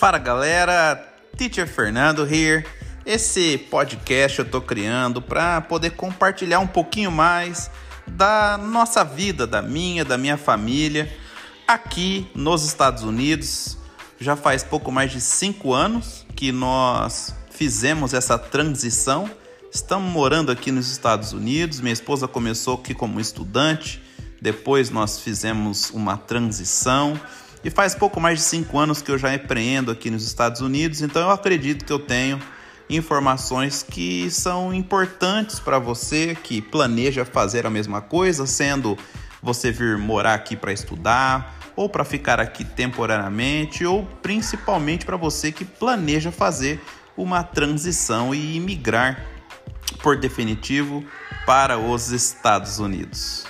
Fala galera, Teacher Fernando here. Esse podcast eu tô criando para poder compartilhar um pouquinho mais da nossa vida, da minha, da minha família, aqui nos Estados Unidos. Já faz pouco mais de cinco anos que nós fizemos essa transição. Estamos morando aqui nos Estados Unidos. Minha esposa começou aqui como estudante, depois nós fizemos uma transição e faz pouco mais de cinco anos que eu já empreendo aqui nos Estados Unidos, então eu acredito que eu tenho informações que são importantes para você que planeja fazer a mesma coisa, sendo você vir morar aqui para estudar, ou para ficar aqui temporariamente, ou principalmente para você que planeja fazer uma transição e migrar por definitivo para os Estados Unidos.